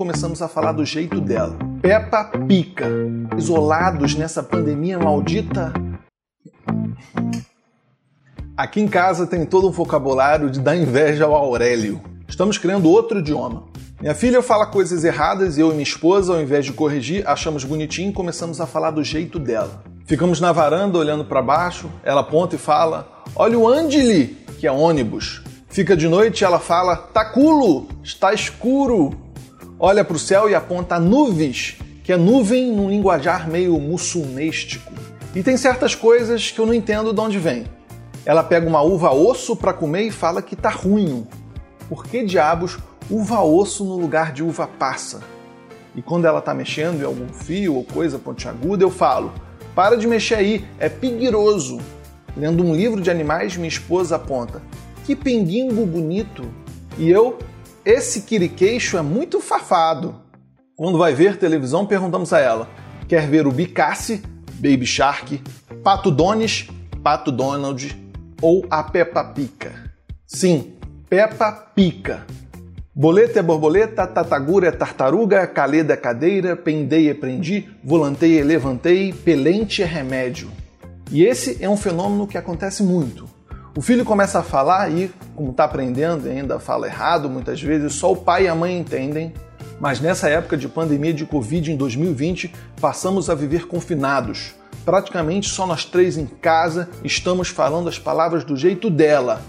começamos a falar do jeito dela. Peppa Pica. Isolados nessa pandemia maldita. Aqui em casa tem todo um vocabulário de dar inveja ao Aurélio. Estamos criando outro idioma. Minha filha fala coisas erradas e eu e minha esposa, ao invés de corrigir, achamos bonitinho e começamos a falar do jeito dela. Ficamos na varanda olhando para baixo, ela aponta e fala: Olha o Angeli, que é ônibus. Fica de noite e ela fala: Taculo, está escuro olha para o céu e aponta nuvens, que é nuvem num linguajar meio mussulmêstico. E tem certas coisas que eu não entendo de onde vem. Ela pega uma uva osso para comer e fala que tá ruim. Por que diabos uva osso no lugar de uva passa? E quando ela tá mexendo em algum fio ou coisa pontiaguda, eu falo: para de mexer aí, é piguroso. Lendo um livro de animais, minha esposa aponta: que pinguingo bonito. E eu esse quiriqueixo é muito fafado. Quando vai ver televisão, perguntamos a ela: quer ver o Bicasse, Baby Shark, Pato Donis, Pato Donald ou a Peppa Pica? Sim, Peppa Pica. Boleta é borboleta, tatagura é tartaruga, caleda é cadeira, pendei é prendi, volantei é levantei, pelente é remédio. E esse é um fenômeno que acontece muito. O filho começa a falar e, como está aprendendo, ainda fala errado muitas vezes, só o pai e a mãe entendem. Mas nessa época de pandemia de Covid em 2020, passamos a viver confinados. Praticamente só nós três em casa estamos falando as palavras do jeito dela.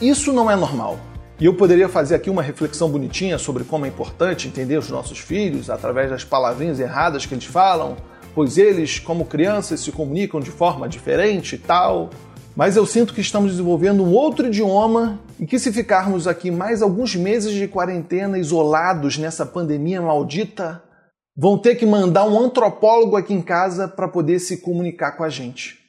Isso não é normal. E eu poderia fazer aqui uma reflexão bonitinha sobre como é importante entender os nossos filhos através das palavrinhas erradas que eles falam, pois eles, como crianças, se comunicam de forma diferente e tal mas eu sinto que estamos desenvolvendo um outro idioma e que se ficarmos aqui mais alguns meses de quarentena isolados nessa pandemia maldita, vão ter que mandar um antropólogo aqui em casa para poder se comunicar com a gente.